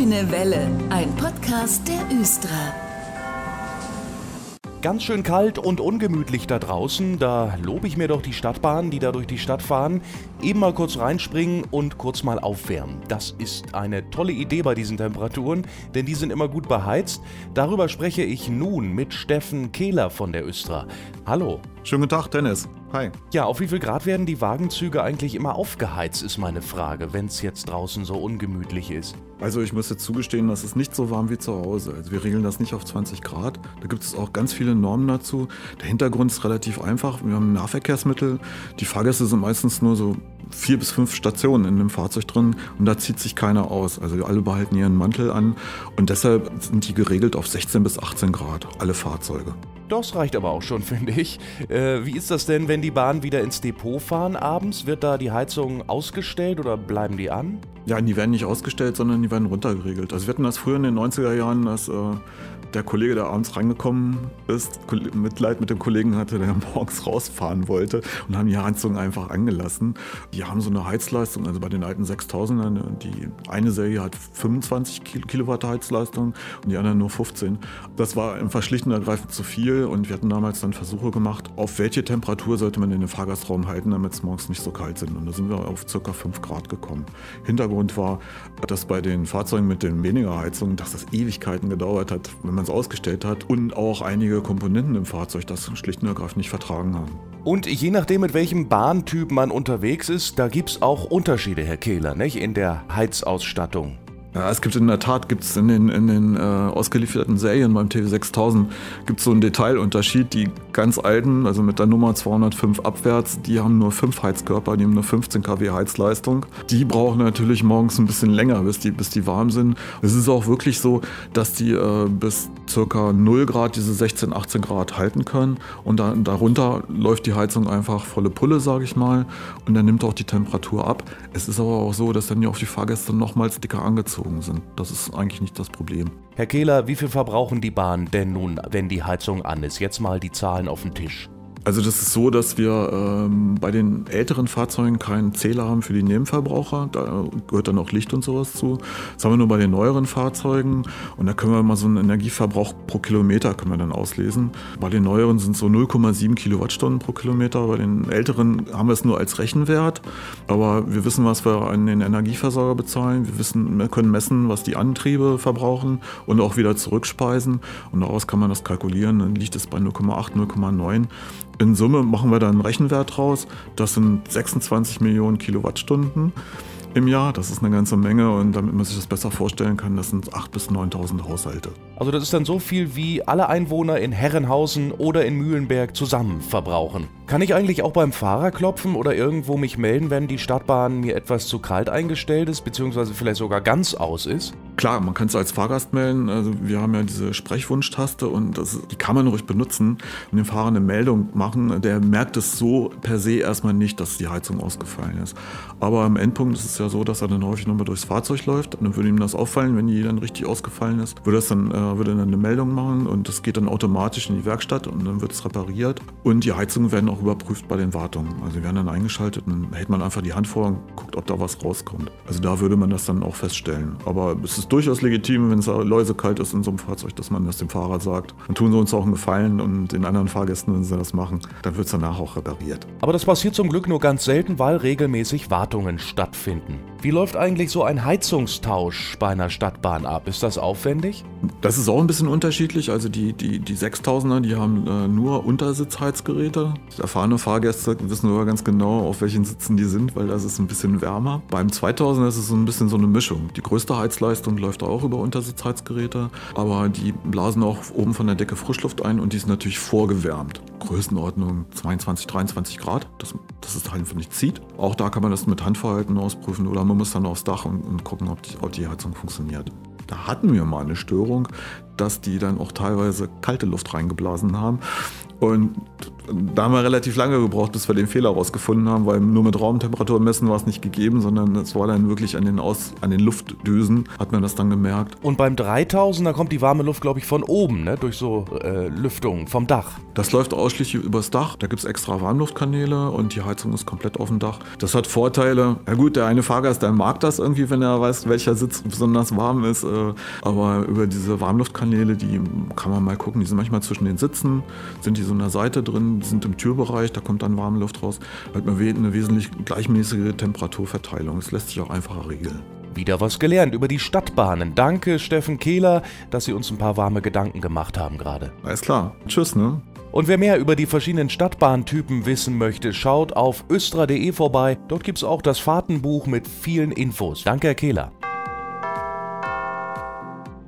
Grüne Welle, ein Podcast der Östra. Ganz schön kalt und ungemütlich da draußen. Da lobe ich mir doch die Stadtbahnen, die da durch die Stadt fahren. Eben mal kurz reinspringen und kurz mal aufwärmen. Das ist eine tolle Idee bei diesen Temperaturen, denn die sind immer gut beheizt. Darüber spreche ich nun mit Steffen Kehler von der Östra. Hallo. Schönen guten Tag, Dennis. Hi. Ja, auf wie viel Grad werden die Wagenzüge eigentlich immer aufgeheizt, ist meine Frage, wenn es jetzt draußen so ungemütlich ist. Also ich muss jetzt zugestehen, das ist nicht so warm wie zu Hause. Also wir regeln das nicht auf 20 Grad. Da gibt es auch ganz viele Normen dazu. Der Hintergrund ist relativ einfach. Wir haben Nahverkehrsmittel. Die Fahrgäste sind meistens nur so vier bis fünf Stationen in dem Fahrzeug drin und da zieht sich keiner aus. Also alle behalten ihren Mantel an und deshalb sind die geregelt auf 16 bis 18 Grad, alle Fahrzeuge. Das reicht aber auch schon, finde ich. Äh, wie ist das denn, wenn die Bahnen wieder ins Depot fahren abends? Wird da die Heizung ausgestellt oder bleiben die an? Ja, die werden nicht ausgestellt, sondern die werden runtergeregelt. Also wir hatten das früher in den 90er Jahren, dass äh, der Kollege, der abends reingekommen ist, Mitleid mit dem Kollegen hatte, der morgens rausfahren wollte und haben die Heizung einfach angelassen. Die haben so eine Heizleistung, also bei den alten 6000ern, die eine Serie hat 25 Kilowatt Heizleistung und die andere nur 15. Das war einfach schlicht und ergreifend zu viel und wir hatten damals dann Versuche gemacht, auf welche Temperatur sollte man in den Fahrgastraum halten, damit es morgens nicht so kalt sind. Und da sind wir auf ca. 5 Grad gekommen. Hintergrund war, dass bei den Fahrzeugen mit den weniger Heizungen, dass das Ewigkeiten gedauert hat, wenn man man es ausgestellt hat und auch einige Komponenten im Fahrzeug das schlicht und ergreifend nicht vertragen haben. Und je nachdem, mit welchem Bahntyp man unterwegs ist, da gibt es auch Unterschiede, Herr Kehler, nicht? in der Heizausstattung. Ja, es gibt in der Tat, gibt es in den, in den äh, ausgelieferten Serien beim TV6000 gibt es so einen Detailunterschied. Die ganz alten, also mit der Nummer 205 abwärts, die haben nur 5 Heizkörper, die haben nur 15 kW Heizleistung. Die brauchen natürlich morgens ein bisschen länger, bis die, bis die warm sind. Es ist auch wirklich so, dass die äh, bis circa 0 Grad diese 16, 18 Grad halten können und dann, darunter läuft die Heizung einfach volle Pulle, sage ich mal, und dann nimmt auch die Temperatur ab. Es ist aber auch so, dass dann ja auch die Fahrgäste nochmals dicker angezogen sind. Das ist eigentlich nicht das Problem. Herr Kehler, wie viel verbrauchen die Bahnen denn nun, wenn die Heizung an ist? Jetzt mal die Zahlen auf den Tisch. Also das ist so, dass wir ähm, bei den älteren Fahrzeugen keinen Zähler haben für die Nebenverbraucher. Da gehört dann auch Licht und sowas zu. Das haben wir nur bei den neueren Fahrzeugen. Und da können wir mal so einen Energieverbrauch pro Kilometer können wir dann auslesen. Bei den neueren sind es so 0,7 Kilowattstunden pro Kilometer. Bei den älteren haben wir es nur als Rechenwert. Aber wir wissen, was wir an den Energieversorger bezahlen. Wir, wissen, wir können messen, was die Antriebe verbrauchen und auch wieder zurückspeisen. Und daraus kann man das kalkulieren. Dann liegt es bei 0,8, 0,9. In Summe machen wir da einen Rechenwert raus. Das sind 26 Millionen Kilowattstunden im Jahr. Das ist eine ganze Menge und damit man sich das besser vorstellen kann, das sind 8.000 bis 9.000 Haushalte. Also das ist dann so viel, wie alle Einwohner in Herrenhausen oder in Mühlenberg zusammen verbrauchen. Kann ich eigentlich auch beim Fahrer klopfen oder irgendwo mich melden, wenn die Stadtbahn mir etwas zu kalt eingestellt ist, beziehungsweise vielleicht sogar ganz aus ist? Klar, man kann es als Fahrgast melden. Also wir haben ja diese Sprechwunschtaste und das, die kann man ruhig benutzen und dem Fahrer eine Meldung machen. Der merkt es so per se erstmal nicht, dass die Heizung ausgefallen ist. Aber am Endpunkt ist es ja so, dass er dann häufig nochmal durchs Fahrzeug läuft. Und dann würde ihm das auffallen, wenn die dann richtig ausgefallen ist. Würde, das dann, äh, würde dann eine Meldung machen und das geht dann automatisch in die Werkstatt und dann wird es repariert. Und die Heizungen werden auch überprüft bei den Wartungen. Also die werden dann eingeschaltet und dann hält man einfach die Hand vor und guckt, ob da was rauskommt. Also da würde man das dann auch feststellen. Aber es ist durchaus legitim, wenn es läusekalt ist in so einem Fahrzeug, dass man das dem Fahrer sagt. Dann tun sie uns auch einen Gefallen und den anderen Fahrgästen, wenn sie das machen, dann wird es danach auch repariert. Aber das passiert zum Glück nur ganz selten, weil regelmäßig Wartungen stattfinden. Wie läuft eigentlich so ein Heizungstausch bei einer Stadtbahn ab? Ist das aufwendig? Das ist auch ein bisschen unterschiedlich. Also die, die, die 6000er, die haben äh, nur Untersitzheizgeräte. Erfahrene Fahrgäste wissen aber ganz genau, auf welchen Sitzen die sind, weil das ist ein bisschen wärmer. Beim 2000er ist es so ein bisschen so eine Mischung. Die größte Heizleistung läuft auch über Untersitzheizgeräte, aber die blasen auch oben von der Decke Frischluft ein und die ist natürlich vorgewärmt. Größenordnung 22, 23 Grad, dass, dass es einfach nicht zieht. Auch da kann man das mit Handverhalten ausprüfen oder man muss dann aufs Dach und, und gucken, ob die, ob die Heizung funktioniert. Da hatten wir mal eine Störung, dass die dann auch teilweise kalte Luft reingeblasen haben. Und da haben wir relativ lange gebraucht, bis wir den Fehler rausgefunden haben, weil nur mit Raumtemperatur messen war es nicht gegeben, sondern es war dann wirklich an den, Aus, an den Luftdüsen, hat man das dann gemerkt. Und beim 3000, da kommt die warme Luft, glaube ich, von oben, ne? durch so äh, Lüftungen vom Dach. Das läuft ausschließlich übers Dach. Da gibt es extra Warmluftkanäle und die Heizung ist komplett auf dem Dach. Das hat Vorteile. Ja gut, der eine Fahrgast, der mag das irgendwie, wenn er weiß, welcher Sitz besonders warm ist. Äh, aber über diese Warmluftkanäle, die kann man mal gucken. Die sind manchmal zwischen den Sitzen, sind die so an der Seite drin, die sind im Türbereich, da kommt dann warme Luft raus. Da hat man eine wesentlich gleichmäßige Temperaturverteilung. Es lässt sich auch einfacher regeln. Wieder was gelernt über die Stadtbahnen. Danke, Steffen Kehler, dass Sie uns ein paar warme Gedanken gemacht haben gerade. Alles klar. Tschüss, ne? Und wer mehr über die verschiedenen Stadtbahntypen wissen möchte, schaut auf östra.de vorbei. Dort gibt es auch das Fahrtenbuch mit vielen Infos. Danke, Herr Kehler.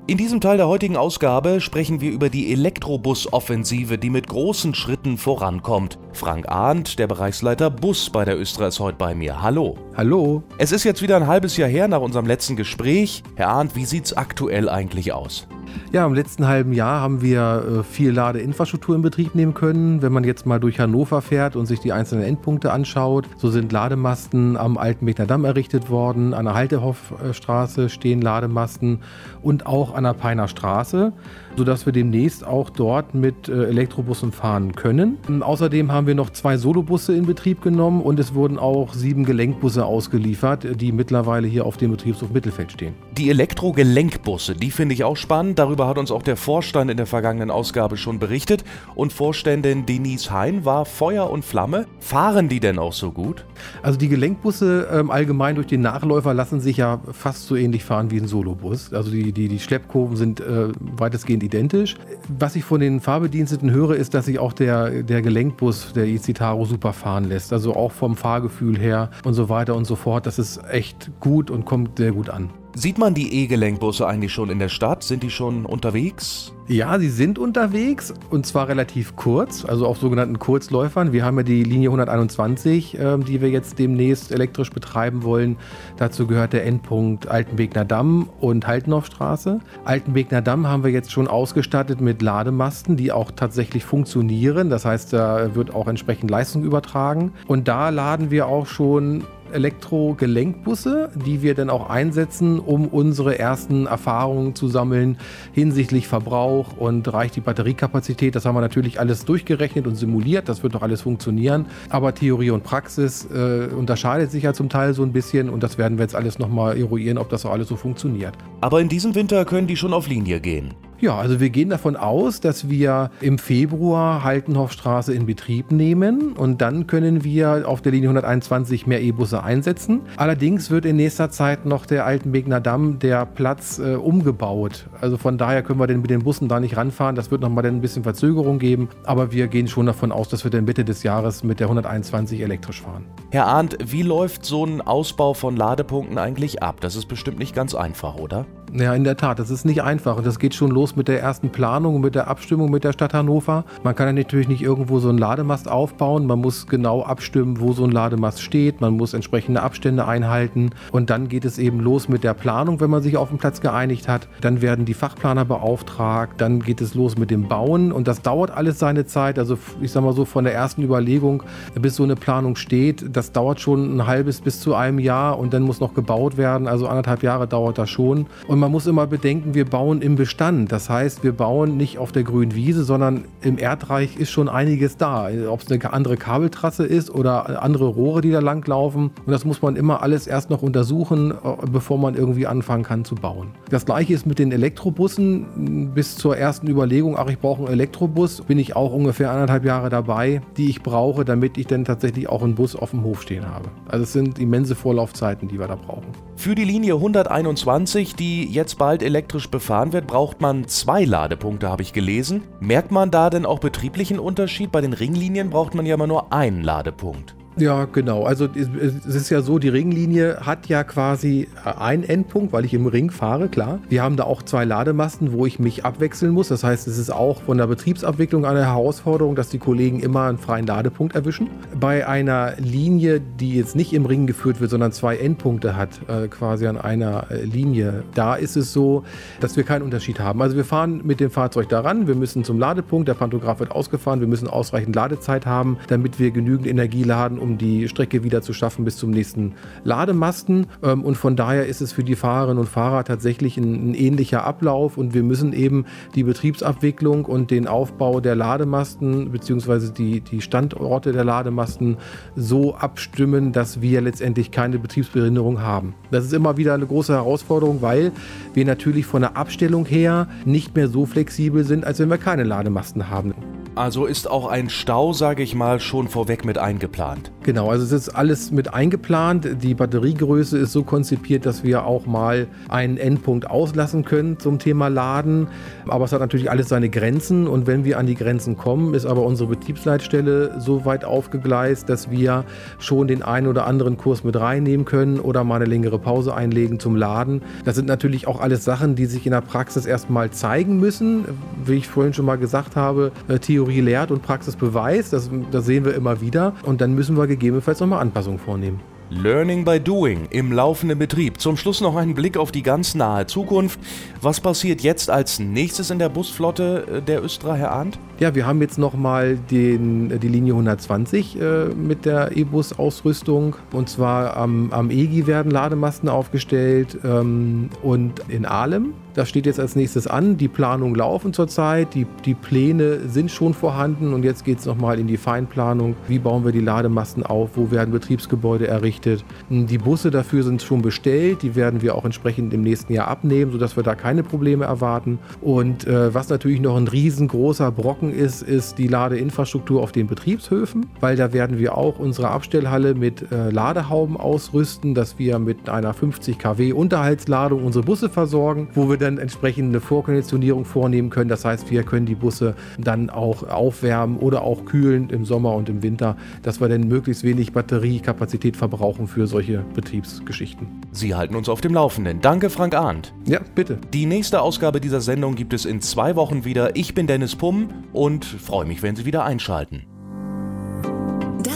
In diesem Teil der heutigen Ausgabe sprechen wir über die Elektrobus-Offensive, die mit großen Schritten vorankommt. Frank Arndt, der Bereichsleiter Bus bei der Östra, ist heute bei mir. Hallo. Hallo. Es ist jetzt wieder ein halbes Jahr her nach unserem letzten Gespräch. Herr Arndt, wie sieht's aktuell eigentlich aus? Ja, im letzten halben Jahr haben wir äh, viel Ladeinfrastruktur in Betrieb nehmen können. Wenn man jetzt mal durch Hannover fährt und sich die einzelnen Endpunkte anschaut, so sind Lademasten am Alten Mechner Damm errichtet worden, an der Haltehoffstraße stehen Lademasten und auch an der Peiner Straße sodass wir demnächst auch dort mit äh, Elektrobussen fahren können. Außerdem haben wir noch zwei Solobusse in Betrieb genommen und es wurden auch sieben Gelenkbusse ausgeliefert, die mittlerweile hier auf dem Betriebshof Mittelfeld stehen. Die Elektro-Gelenkbusse, die finde ich auch spannend. Darüber hat uns auch der Vorstand in der vergangenen Ausgabe schon berichtet. Und Vorständin Denise Hein war Feuer und Flamme. Fahren die denn auch so gut? Also die Gelenkbusse ähm, allgemein durch den Nachläufer lassen sich ja fast so ähnlich fahren wie ein Solobus. Also die, die, die Schleppkurven sind äh, weitestgehend weitestgehend identisch. Was ich von den Fahrbediensteten höre, ist, dass sich auch der, der Gelenkbus der Icitaro super fahren lässt. Also auch vom Fahrgefühl her und so weiter und so fort. Das ist echt gut und kommt sehr gut an. Sieht man die E-Gelenkbusse eigentlich schon in der Stadt? Sind die schon unterwegs? Ja, sie sind unterwegs und zwar relativ kurz, also auf sogenannten Kurzläufern. Wir haben ja die Linie 121, äh, die wir jetzt demnächst elektrisch betreiben wollen. Dazu gehört der Endpunkt Altenwegner Damm und Haltenhofstraße. Altenwegner Damm haben wir jetzt schon ausgestattet mit Lademasten, die auch tatsächlich funktionieren. Das heißt, da wird auch entsprechend Leistung übertragen. Und da laden wir auch schon Elektro-Gelenkbusse, die wir dann auch einsetzen, um unsere ersten Erfahrungen zu sammeln hinsichtlich Verbrauch und reicht die Batteriekapazität. Das haben wir natürlich alles durchgerechnet und simuliert. Das wird doch alles funktionieren. Aber Theorie und Praxis äh, unterscheidet sich ja zum Teil so ein bisschen und das werden wir jetzt alles nochmal eruieren, ob das auch alles so funktioniert. Aber in diesem Winter können die schon auf Linie gehen. Ja, also wir gehen davon aus, dass wir im Februar Haltenhofstraße in Betrieb nehmen und dann können wir auf der Linie 121 mehr E-Busse einsetzen. Allerdings wird in nächster Zeit noch der Altenbegner Damm, der Platz, äh, umgebaut. Also von daher können wir denn mit den Bussen da nicht ranfahren. Das wird nochmal ein bisschen Verzögerung geben, aber wir gehen schon davon aus, dass wir dann Mitte des Jahres mit der 121 elektrisch fahren. Herr Arndt, wie läuft so ein Ausbau von Ladepunkten eigentlich ab? Das ist bestimmt nicht ganz einfach, oder? Ja, in der Tat, das ist nicht einfach. Und das geht schon los mit der ersten Planung und mit der Abstimmung mit der Stadt Hannover. Man kann ja natürlich nicht irgendwo so einen Lademast aufbauen. Man muss genau abstimmen, wo so ein Lademast steht. Man muss entsprechende Abstände einhalten. Und dann geht es eben los mit der Planung, wenn man sich auf den Platz geeinigt hat. Dann werden die Fachplaner beauftragt. Dann geht es los mit dem Bauen. Und das dauert alles seine Zeit. Also ich sag mal so von der ersten Überlegung, bis so eine Planung steht, das dauert schon ein halbes bis zu einem Jahr. Und dann muss noch gebaut werden. Also anderthalb Jahre dauert das schon. Und man muss immer bedenken, wir bauen im Bestand. Das heißt, wir bauen nicht auf der grünen Wiese, sondern im Erdreich ist schon einiges da. Ob es eine andere Kabeltrasse ist oder andere Rohre, die da langlaufen. Und das muss man immer alles erst noch untersuchen, äh, bevor man irgendwie anfangen kann zu bauen. Das gleiche ist mit den Elektrobussen. Bis zur ersten Überlegung, ach, ich brauche einen Elektrobus, bin ich auch ungefähr anderthalb Jahre dabei, die ich brauche, damit ich dann tatsächlich auch einen Bus auf dem Hof stehen habe. Also es sind immense Vorlaufzeiten, die wir da brauchen. Für die Linie 121, die jetzt bald elektrisch befahren wird, braucht man zwei Ladepunkte, habe ich gelesen. Merkt man da denn auch betrieblichen Unterschied? Bei den Ringlinien braucht man ja immer nur einen Ladepunkt. Ja, genau. Also es ist ja so, die Ringlinie hat ja quasi einen Endpunkt, weil ich im Ring fahre, klar. Wir haben da auch zwei Lademasten, wo ich mich abwechseln muss. Das heißt, es ist auch von der Betriebsabwicklung eine Herausforderung, dass die Kollegen immer einen freien Ladepunkt erwischen. Bei einer Linie, die jetzt nicht im Ring geführt wird, sondern zwei Endpunkte hat, äh, quasi an einer äh, Linie, da ist es so, dass wir keinen Unterschied haben. Also wir fahren mit dem Fahrzeug daran, wir müssen zum Ladepunkt, der Pantograph wird ausgefahren, wir müssen ausreichend Ladezeit haben, damit wir genügend Energie laden, um die Strecke wieder zu schaffen bis zum nächsten Lademasten. Ähm, und von daher ist es für die Fahrerinnen und Fahrer tatsächlich ein, ein ähnlicher Ablauf und wir müssen eben die Betriebsabwicklung und den Aufbau der Lademasten bzw. Die, die Standorte der Lademasten so abstimmen, dass wir letztendlich keine Betriebsbehinderung haben. Das ist immer wieder eine große Herausforderung, weil wir natürlich von der Abstellung her nicht mehr so flexibel sind, als wenn wir keine Lademasten haben. Also ist auch ein Stau, sage ich mal, schon vorweg mit eingeplant. Genau, also es ist alles mit eingeplant. Die Batteriegröße ist so konzipiert, dass wir auch mal einen Endpunkt auslassen können zum Thema Laden. Aber es hat natürlich alles seine Grenzen und wenn wir an die Grenzen kommen, ist aber unsere Betriebsleitstelle so weit aufgegleist, dass wir schon den einen oder anderen Kurs mit reinnehmen können oder mal eine längere Pause einlegen zum Laden. Das sind natürlich auch alles Sachen, die sich in der Praxis erstmal zeigen müssen. Wie ich vorhin schon mal gesagt habe, äh, Theorie lehrt und Praxis beweist. Das, das sehen wir immer wieder. Und dann müssen wir gegebenenfalls nochmal Anpassungen vornehmen. Learning by Doing im laufenden Betrieb. Zum Schluss noch ein Blick auf die ganz nahe Zukunft. Was passiert jetzt als nächstes in der Busflotte äh, der Östra, Herr Arndt? Ja, wir haben jetzt nochmal die Linie 120 äh, mit der E-Bus-Ausrüstung. Und zwar am, am EGI werden Lademasten aufgestellt ähm, und in Ahlem. Das steht jetzt als nächstes an. Die Planungen laufen zurzeit, die, die Pläne sind schon vorhanden und jetzt geht es nochmal in die Feinplanung. Wie bauen wir die Lademasten auf? Wo werden Betriebsgebäude errichtet? Die Busse dafür sind schon bestellt, die werden wir auch entsprechend im nächsten Jahr abnehmen, sodass wir da keine Probleme erwarten. Und äh, was natürlich noch ein riesengroßer Brocken ist, ist die Ladeinfrastruktur auf den Betriebshöfen, weil da werden wir auch unsere Abstellhalle mit äh, Ladehauben ausrüsten, dass wir mit einer 50 kW Unterhaltsladung unsere Busse versorgen, wo wir dann entsprechend eine Vorkonditionierung vornehmen können. Das heißt, wir können die Busse dann auch aufwärmen oder auch kühlen im Sommer und im Winter, dass wir dann möglichst wenig Batteriekapazität verbrauchen für solche Betriebsgeschichten. Sie halten uns auf dem Laufenden. Danke, Frank Arndt. Ja, bitte. Die nächste Ausgabe dieser Sendung gibt es in zwei Wochen wieder. Ich bin Dennis Pumm und freue mich, wenn Sie wieder einschalten.